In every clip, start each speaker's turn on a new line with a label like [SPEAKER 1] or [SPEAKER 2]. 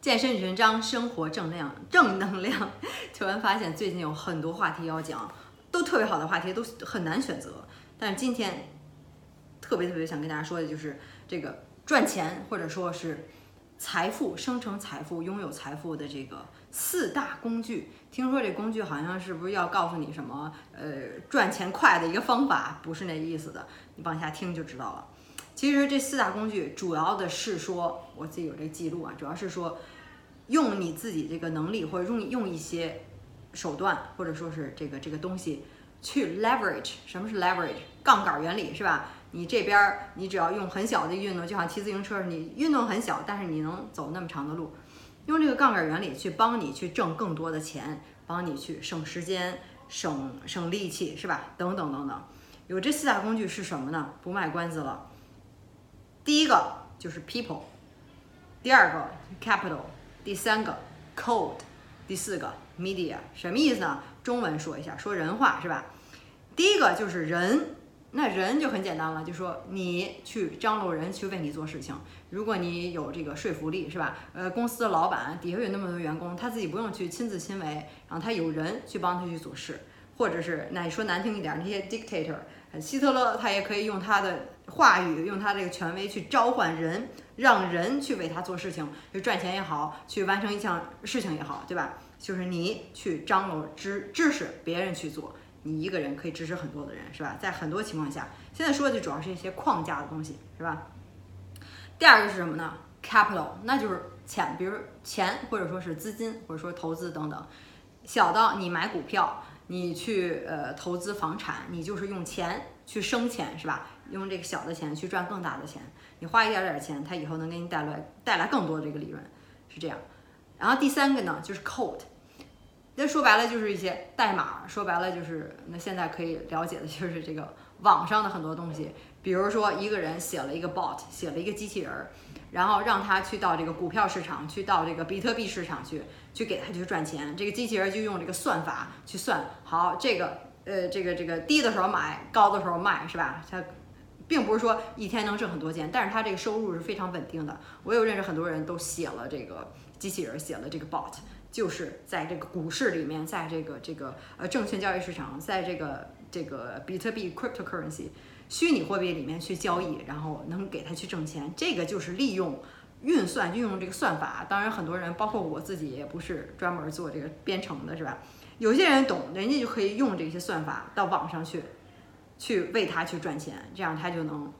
[SPEAKER 1] 健身与文章，生活正量正能量。突然发现最近有很多话题要讲，都特别好的话题，都很难选择。但是今天特别特别想跟大家说的就是这个赚钱或者说是财富、生成财富、拥有财富的这个四大工具。听说这工具好像是不是要告诉你什么呃赚钱快的一个方法？不是那意思的，你往下听就知道了。其实这四大工具主要的是说，我自己有这记录啊，主要是说用你自己这个能力，或者用用一些手段，或者说是这个这个东西去 leverage。什么是 leverage？杠杆原理是吧？你这边你只要用很小的运动，就像骑自行车，你运动很小，但是你能走那么长的路，用这个杠杆原理去帮你去挣更多的钱，帮你去省时间、省省力气是吧？等等等等，有这四大工具是什么呢？不卖关子了。第一个就是 people，第二个 capital，第三个 code，第四个 media，什么意思呢？中文说一下，说人话是吧？第一个就是人，那人就很简单了，就说你去张罗人去为你做事情。如果你有这个说服力是吧？呃，公司的老板底下有那么多员工，他自己不用去亲自亲为，然后他有人去帮他去做事，或者是那说难听一点，那些 dictator。希特勒他也可以用他的话语，用他这个权威去召唤人，让人去为他做事情，就赚钱也好，去完成一项事情也好，对吧？就是你去张罗支支持别人去做，你一个人可以支持很多的人，是吧？在很多情况下，现在说的就主要是一些框架的东西，是吧？第二个是什么呢？Capital，那就是钱，比如钱或者说是资金或者说投资等等，小到你买股票。你去呃投资房产，你就是用钱去生钱，是吧？用这个小的钱去赚更大的钱。你花一点点钱，它以后能给你带来带来更多的这个利润，是这样。然后第三个呢，就是 code，那说白了就是一些代码，说白了就是那现在可以了解的就是这个网上的很多东西，比如说一个人写了一个 bot，写了一个机器人儿。然后让他去到这个股票市场，去到这个比特币市场去，去给他去赚钱。这个机器人就用这个算法去算，好，这个呃，这个这个低的时候买，高的时候卖，是吧？它并不是说一天能挣很多钱，但是它这个收入是非常稳定的。我有认识很多人都写了这个机器人，写了这个 bot，就是在这个股市里面，在这个这个呃证券交易市场，在这个这个比特币 cryptocurrency。虚拟货币里面去交易，然后能给他去挣钱，这个就是利用运算，运用这个算法。当然，很多人，包括我自己，也不是专门做这个编程的，是吧？有些人懂，人家就可以用这些算法到网上去，去为他去赚钱，这样他就能。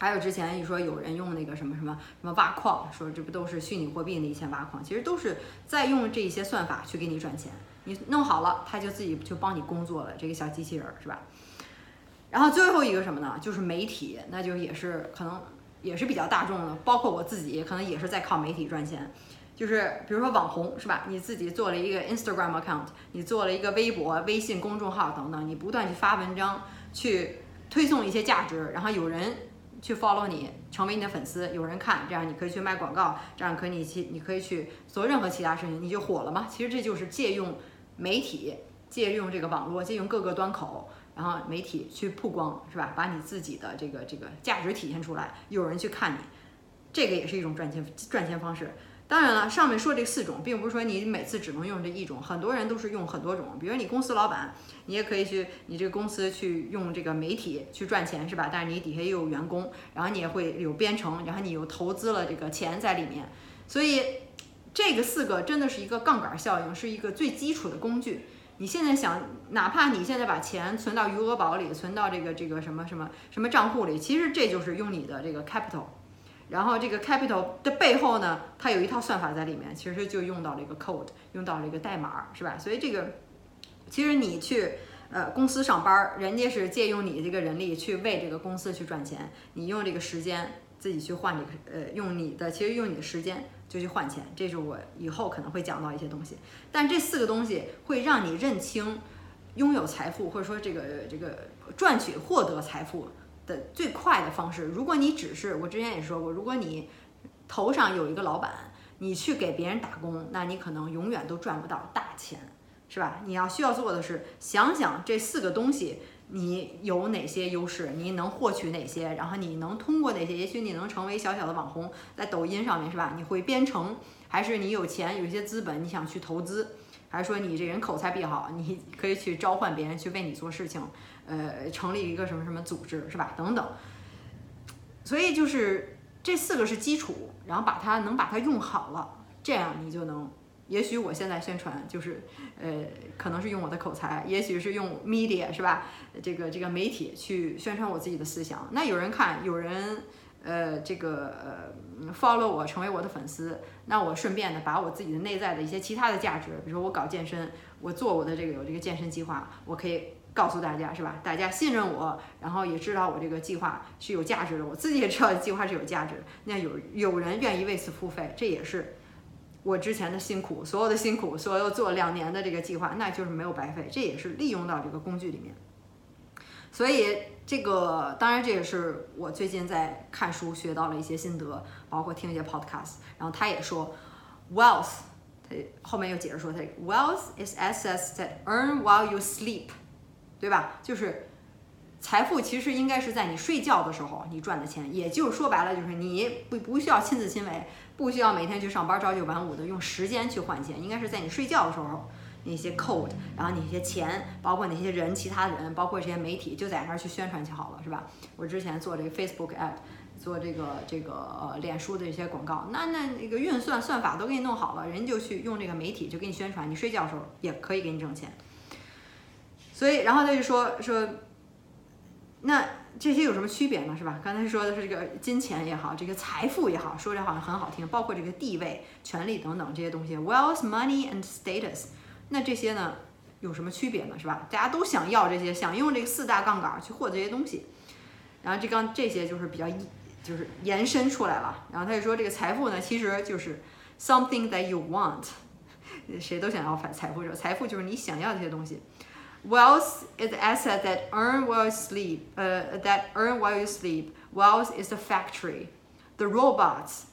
[SPEAKER 1] 还有之前一说有人用那个什么什么什么挖矿，说这不都是虚拟货币的一些挖矿，其实都是在用这些算法去给你赚钱。你弄好了，他就自己就帮你工作了，这个小机器人是吧？然后最后一个什么呢？就是媒体，那就也是可能也是比较大众的，包括我自己可能也是在靠媒体赚钱。就是比如说网红是吧？你自己做了一个 Instagram account，你做了一个微博、微信公众号等等，你不断去发文章，去推送一些价值，然后有人去 follow 你，成为你的粉丝，有人看，这样你可以去卖广告，这样可以去你可以去做任何其他事情，你就火了嘛。其实这就是借用媒体，借用这个网络，借用各个端口。然后媒体去曝光是吧？把你自己的这个这个价值体现出来，有人去看你，这个也是一种赚钱赚钱方式。当然了，上面说这四种，并不是说你每次只能用这一种，很多人都是用很多种。比如你公司老板，你也可以去你这个公司去用这个媒体去赚钱是吧？但是你底下也有员工，然后你也会有编程，然后你又投资了这个钱在里面，所以这个四个真的是一个杠杆效应，是一个最基础的工具。你现在想，哪怕你现在把钱存到余额宝里，存到这个这个什么什么什么账户里，其实这就是用你的这个 capital。然后这个 capital 的背后呢，它有一套算法在里面，其实就用到了一个 code，用到了一个代码，是吧？所以这个其实你去呃公司上班，人家是借用你这个人力去为这个公司去赚钱，你用这个时间自己去换这个呃用你的，其实用你的时间。就去换钱，这是我以后可能会讲到一些东西。但这四个东西会让你认清拥有财富，或者说这个这个赚取获得财富的最快的方式。如果你只是我之前也说过，如果你头上有一个老板，你去给别人打工，那你可能永远都赚不到大钱，是吧？你要需要做的是想想这四个东西。你有哪些优势？你能获取哪些？然后你能通过哪些？也许你能成为小小的网红，在抖音上面是吧？你会编程，还是你有钱有一些资本你想去投资，还是说你这人口才比较好，你可以去召唤别人去为你做事情，呃，成立一个什么什么组织是吧？等等。所以就是这四个是基础，然后把它能把它用好了，这样你就能。也许我现在宣传就是，呃，可能是用我的口才，也许是用 media 是吧？这个这个媒体去宣传我自己的思想。那有人看，有人呃这个 follow 我，成为我的粉丝，那我顺便的把我自己的内在的一些其他的价值，比如说我搞健身，我做我的这个有这个健身计划，我可以告诉大家是吧？大家信任我，然后也知道我这个计划是有价值的，我自己也知道计划是有价值。那有有人愿意为此付费，这也是。我之前的辛苦，所有的辛苦，所有做两年的这个计划，那就是没有白费，这也是利用到这个工具里面。所以这个当然这也是我最近在看书学到了一些心得，包括听一些 podcast。然后他也说，wealth，他后面又解释说，他 wealth is assets that earn while you sleep，对吧？就是财富其实应该是在你睡觉的时候你赚的钱，也就是说白了就是你不不需要亲自亲为。不需要每天去上班朝九晚五的用时间去换钱，应该是在你睡觉的时候，那些 code，然后那些钱，包括那些人，其他人，包括这些媒体，就在那儿去宣传就好了，是吧？我之前做这个 Facebook ad，做这个这个呃脸书的一些广告，那那那个运算算法都给你弄好了，人就去用这个媒体就给你宣传，你睡觉的时候也可以给你挣钱。所以，然后他就说说，那。这些有什么区别呢？是吧？刚才说的是这个金钱也好，这个财富也好，说着好像很好听，包括这个地位、权利等等这些东西，wealth, money and status。那这些呢有什么区别呢？是吧？大家都想要这些，想用这个四大杠杆去获得这些东西。然后这刚这些就是比较就是延伸出来了。然后他就说这个财富呢，其实就是 something that you want。谁都想要财财富，说财富就是你想要这些东西。Wealth is asset that earn while you sleep. Uh, that earn while you sleep. Wealth is the factory, the robots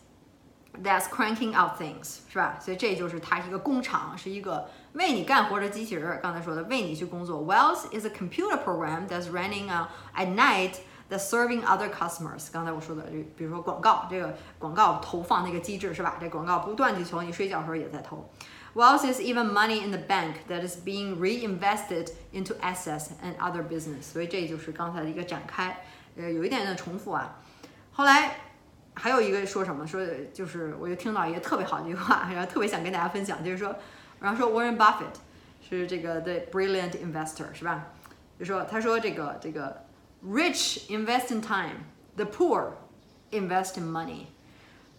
[SPEAKER 1] that's cranking out things，是吧？所以这就是它是一个工厂，是一个为你干活的机器人。刚才说的，为你去工作。Wealth is a computer program that's running uh, at night. That's serving other customers。刚才我说的，这比如说广告，这个广告投放那个机制是吧？这广告不断地从你睡觉时候也在投。 Wealth is even money in the bank that is being reinvested into assets and other business。所以这就是刚才的一个展开，呃，有一点点的重复啊。后来还有一个说什么？说就是我就听到一个特别好的一句话，然后特别想跟大家分享，就是说，然后说 Warren Buffett 是这个 the brilliant investor 是吧？就说他说这个这个 rich invest in time，the poor invest in money。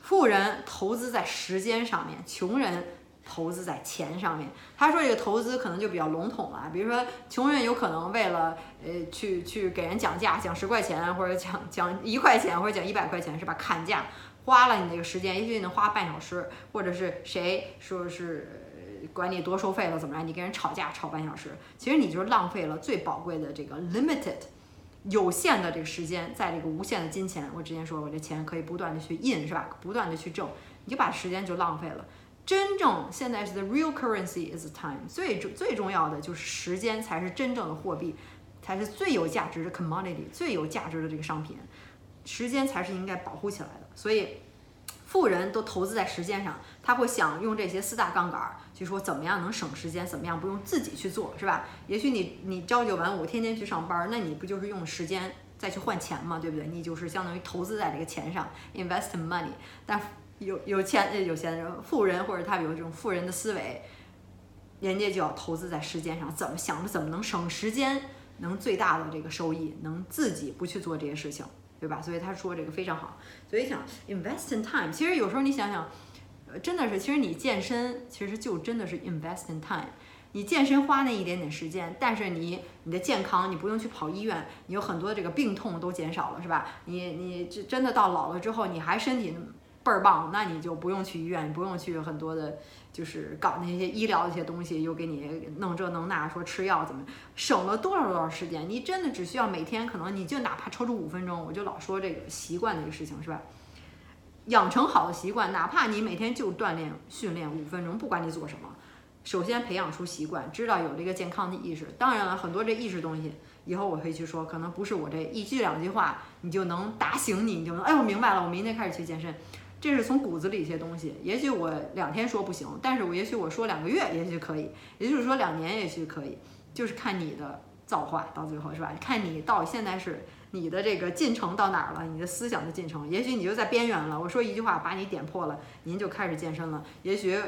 [SPEAKER 1] 富人投资在时间上面，穷人。 投资在钱上面，他说这个投资可能就比较笼统了。比如说，穷人有可能为了呃去去给人讲价，讲十块钱或者讲讲一块钱或者讲一百块钱，是吧？砍价花了你那个时间，也许能花半小时，或者是谁说是管你多收费了怎么着，你跟人吵架吵半小时，其实你就是浪费了最宝贵的这个 limited 有限的这个时间，在这个无限的金钱。我之前说，我这钱可以不断的去印，是吧？不断的去挣，你就把时间就浪费了。真正现在是 the real currency is time，最最重要的就是时间才是真正的货币，才是最有价值的 commodity，最有价值的这个商品，时间才是应该保护起来的。所以，富人都投资在时间上，他会想用这些四大杠杆，就说怎么样能省时间，怎么样不用自己去做，是吧？也许你你朝九晚五，天天去上班，那你不就是用时间再去换钱嘛，对不对？你就是相当于投资在这个钱上，invest money，但。有有钱呃有钱人富人或者他有这种富人的思维，人家就要投资在时间上，怎么想着怎么能省时间，能最大的这个收益，能自己不去做这些事情，对吧？所以他说这个非常好。所以想 invest in time，其实有时候你想想，呃，真的是，其实你健身其实就真的是 invest in time。你健身花那一点点时间，但是你你的健康你不用去跑医院，你有很多这个病痛都减少了，是吧？你你这真的到老了之后，你还身体。倍儿棒，那你就不用去医院，不用去很多的，就是搞那些医疗的一些东西，又给你弄这弄那，说吃药怎么，省了多少多少时间？你真的只需要每天，可能你就哪怕抽出五分钟，我就老说这个习惯的一个事情，是吧？养成好的习惯，哪怕你每天就锻炼训练五分钟，不管你做什么，首先培养出习惯，知道有这个健康的意识。当然了，很多这意识东西。以后我可以去说，可能不是我这一句两句话，你就能打醒你，你就能，哎，我明白了，我明天开始去健身。这是从骨子里一些东西。也许我两天说不行，但是我也许我说两个月，也许可以，也就是说两年也许可以，就是看你的造化到最后是吧？看你到现在是你的这个进程到哪儿了，你的思想的进程，也许你就在边缘了。我说一句话把你点破了，您就开始健身了。也许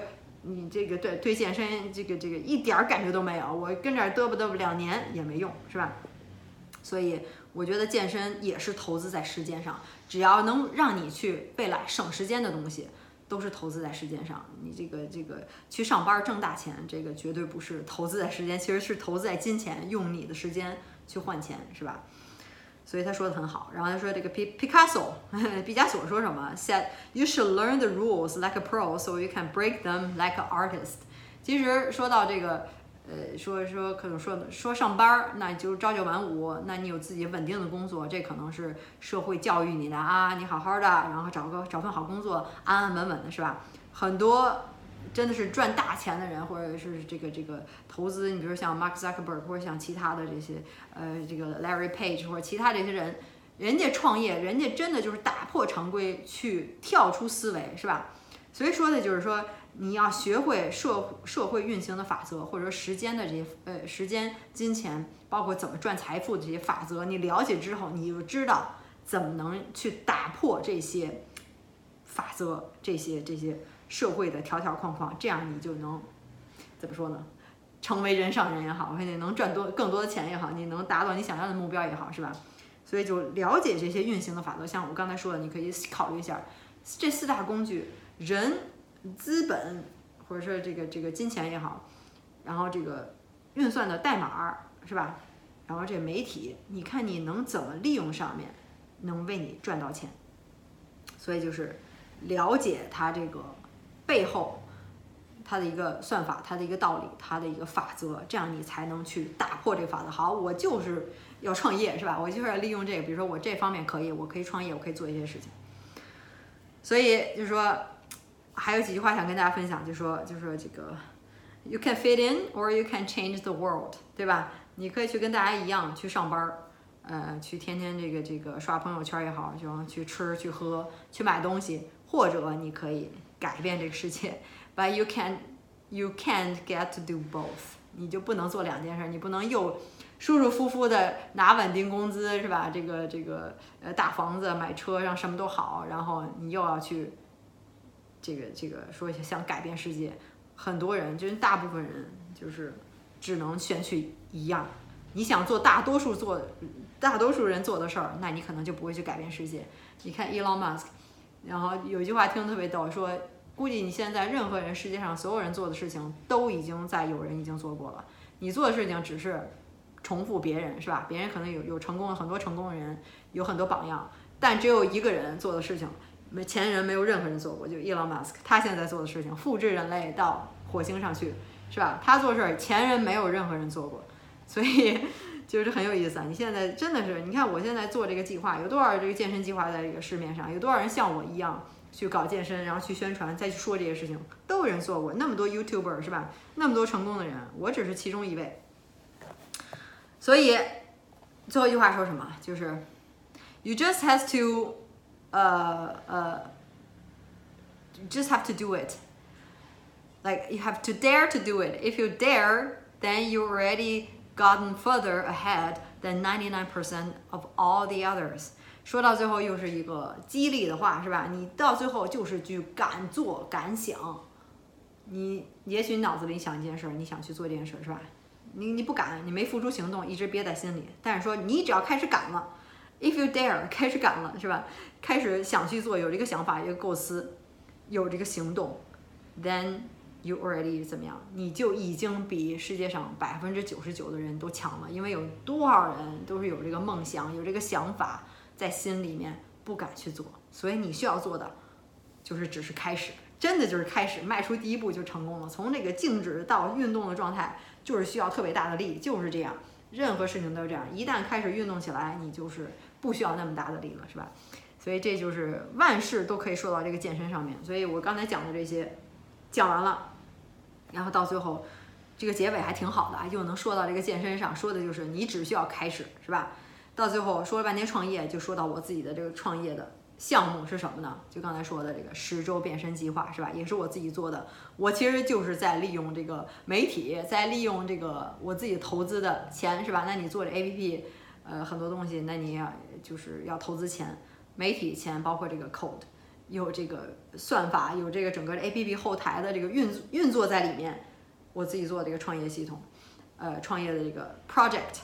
[SPEAKER 1] 你这个对对健身这个这个一点儿感觉都没有，我跟这儿嘚啵嘚啵两年也没用是吧？所以我觉得健身也是投资在时间上，只要能让你去未来省时间的东西，都是投资在时间上。你这个这个去上班挣大钱，这个绝对不是投资在时间，其实是投资在金钱，用你的时间去换钱，是吧？所以他说的很好。然后他说这个 P Picasso 毕加索说什么？said you should learn the rules like a pro so you can break them like an artist。其实说到这个。呃，说说可能说说上班儿，那就朝九晚五，那你有自己稳定的工作，这可能是社会教育你的啊，你好好的，然后找个找份好工作，安安稳稳的，是吧？很多真的是赚大钱的人，或者是这个这个投资，你比如像 Mark Zuckerberg 或者像其他的这些，呃，这个 Larry Page 或者其他这些人，人家创业，人家真的就是打破常规，去跳出思维，是吧？所以说的就是说。你要学会社社会运行的法则，或者说时间的这些呃时间、金钱，包括怎么赚财富的这些法则，你了解之后，你就知道怎么能去打破这些法则、这些这些社会的条条框框，这样你就能怎么说呢？成为人上人也好，或者能赚多更多的钱也好，你能达到你想要的目标也好，是吧？所以就了解这些运行的法则，像我刚才说的，你可以考虑一下这四大工具，人。资本，或者说这个这个金钱也好，然后这个运算的代码是吧？然后这媒体，你看你能怎么利用上面，能为你赚到钱？所以就是了解它这个背后它的一个算法，它的一个道理，它的一个法则，这样你才能去打破这个法则。好，我就是要创业是吧？我就是要利用这个，比如说我这方面可以，我可以创业，我可以做一些事情。所以就是说。还有几句话想跟大家分享，就说就说这个，you can fit in or you can change the world，对吧？你可以去跟大家一样去上班儿，呃，去天天这个这个刷朋友圈也好，就去吃去喝去买东西，或者你可以改变这个世界。But you can you can't get to do both，你就不能做两件事，你不能又舒舒服服的拿稳定工资是吧？这个这个呃大房子买车让什么都好，然后你又要去。这个这个说，想改变世界，很多人就是大部分人就是只能选取一样。你想做大多数做大多数人做的事儿，那你可能就不会去改变世界。你看 Elon Musk，然后有一句话听特别逗，说估计你现在任何人世界上所有人做的事情都已经在有人已经做过了，你做的事情只是重复别人，是吧？别人可能有有成功的很多成功的人，有很多榜样，但只有一个人做的事情。没前人没有任何人做过，就 Elon Musk，他现在做的事情，复制人类到火星上去，是吧？他做事儿前人没有任何人做过，所以 就是很有意思啊。你现在真的是，你看我现在做这个计划，有多少这个健身计划在这个市面上？有多少人像我一样去搞健身，然后去宣传，再去说这些事情，都有人做过。那么多 YouTuber 是吧？那么多成功的人，我只是其中一位。所以最后一句话说什么？就是 You just has to 呃呃，just have to do it. Like you have to dare to do it. If you dare, then you already gotten further ahead than 99% of all the others. 说到最后又是一个激励的话，是吧？你到最后就是去敢做敢想。你也许脑子里想一件事，你想去做这件事，是吧？你你不敢，你没付出行动，一直憋在心里。但是说你只要开始敢了。If you dare，开始敢了，是吧？开始想去做，有这个想法，有构思，有这个行动，then you already 怎么样？你就已经比世界上百分之九十九的人都强了。因为有多少人都是有这个梦想，有这个想法在心里面不敢去做，所以你需要做的就是只是开始，真的就是开始，迈出第一步就成功了。从这个静止到运动的状态，就是需要特别大的力，就是这样。任何事情都是这样，一旦开始运动起来，你就是。不需要那么大的力了，是吧？所以这就是万事都可以说到这个健身上面。所以我刚才讲的这些讲完了，然后到最后这个结尾还挺好的啊，又能说到这个健身上，说的就是你只需要开始，是吧？到最后说了半天创业，就说到我自己的这个创业的项目是什么呢？就刚才说的这个十周变身计划是吧？也是我自己做的。我其实就是在利用这个媒体，在利用这个我自己投资的钱是吧？那你做这 APP，呃，很多东西，那你要就是要投资钱，媒体钱，包括这个 code，有这个算法，有这个整个 APP 后台的这个运运作在里面。我自己做这个创业系统，呃，创业的这个 project，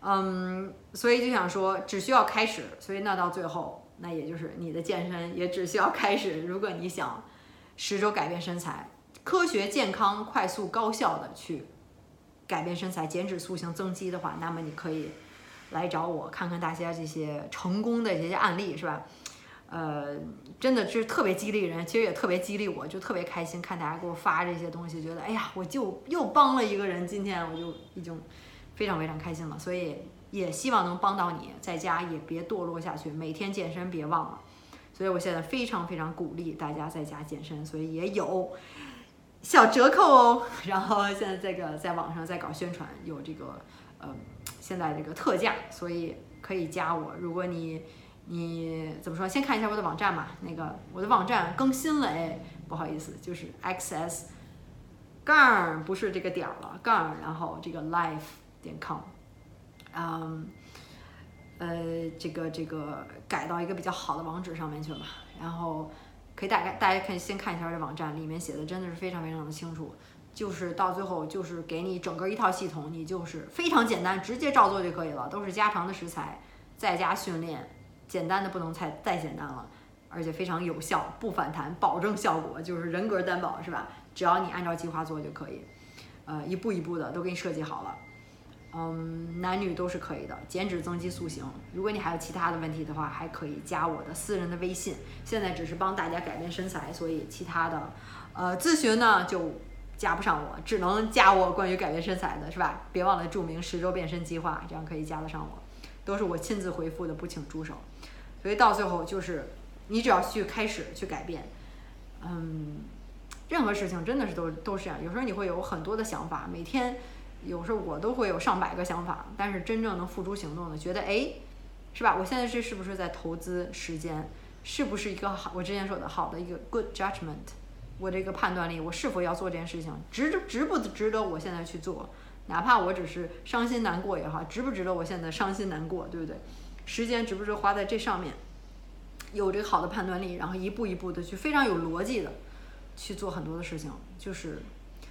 [SPEAKER 1] 嗯，所以就想说，只需要开始，所以那到最后。那也就是你的健身也只需要开始。如果你想十周改变身材，科学、健康、快速、高效的去改变身材、减脂塑形、增肌的话，那么你可以来找我看看大家这些成功的这些案例，是吧？呃，真的是特别激励人，其实也特别激励我，就特别开心看大家给我发这些东西，觉得哎呀，我就又帮了一个人，今天我就已经非常非常开心了，所以。也希望能帮到你，在家也别堕落下去，每天健身别忘了。所以我现在非常非常鼓励大家在家健身，所以也有小折扣哦。然后现在这个在网上在搞宣传，有这个呃现在这个特价，所以可以加我。如果你你怎么说，先看一下我的网站吧。那个我的网站更新了哎，不好意思，就是 xs 杠不是这个点儿了杠，然后这个 life 点 com。嗯，呃，这个这个改到一个比较好的网址上面去了，然后可以大概大家可以先看一下这网站，里面写的真的是非常非常的清楚，就是到最后就是给你整个一套系统，你就是非常简单，直接照做就可以了，都是家常的食材，在家训练，简单的不能再再简单了，而且非常有效，不反弹，保证效果，就是人格担保是吧？只要你按照计划做就可以，呃，一步一步的都给你设计好了。嗯，男女都是可以的，减脂、增肌、塑形。如果你还有其他的问题的话，还可以加我的私人的微信。现在只是帮大家改变身材，所以其他的，呃，咨询呢就加不上我，只能加我关于改变身材的，是吧？别忘了注明十周变身计划，这样可以加得上我，都是我亲自回复的，不请助手。所以到最后就是，你只要去开始去改变，嗯，任何事情真的是都都是这样。有时候你会有很多的想法，每天。有时候我都会有上百个想法，但是真正能付诸行动的，觉得哎，是吧？我现在这是不是在投资时间？是不是一个好？我之前说的好的一个 good judgment，我这个判断力，我是否要做这件事情，值值不值得我现在去做？哪怕我只是伤心难过也好，值不值得我现在伤心难过，对不对？时间值不值花在这上面？有这个好的判断力，然后一步一步的去非常有逻辑的去做很多的事情，就是。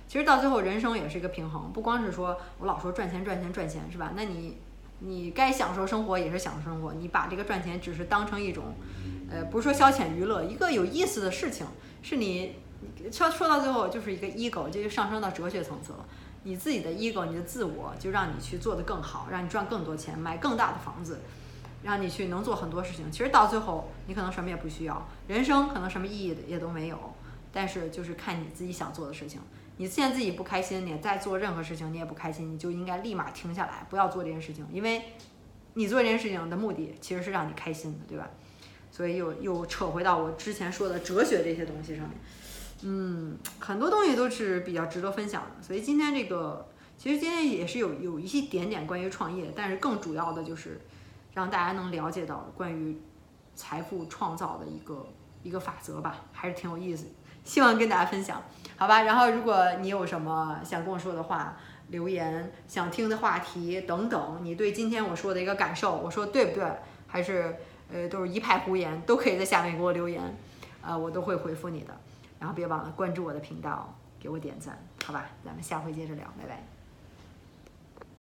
[SPEAKER 1] 其实到最后，人生也是一个平衡，不光是说我老说赚钱赚钱赚钱，是吧？那你，你该享受生活也是享受生活，你把这个赚钱只是当成一种，呃，不是说消遣娱乐，一个有意思的事情，是你说说到最后就是一个 ego，就上升到哲学层次了。你自己的 ego，你的自我，就让你去做得更好，让你赚更多钱，买更大的房子，让你去能做很多事情。其实到最后，你可能什么也不需要，人生可能什么意义也都没有，但是就是看你自己想做的事情。你现在自己不开心，你再做任何事情你也不开心，你就应该立马停下来，不要做这件事情，因为你做这件事情的目的其实是让你开心的，对吧？所以又又扯回到我之前说的哲学这些东西上面，嗯，很多东西都是比较值得分享的。所以今天这个其实今天也是有有一些点点关于创业，但是更主要的就是让大家能了解到关于财富创造的一个一个法则吧，还是挺有意思，希望跟大家分享。好吧，然后如果你有什么想跟我说的话，留言想听的话题等等，你对今天我说的一个感受，我说对不对？还是呃都是一派胡言，都可以在下面给我留言，呃我都会回复你的。然后别忘了关注我的频道，给我点赞，好吧？咱们下回接着聊，拜拜。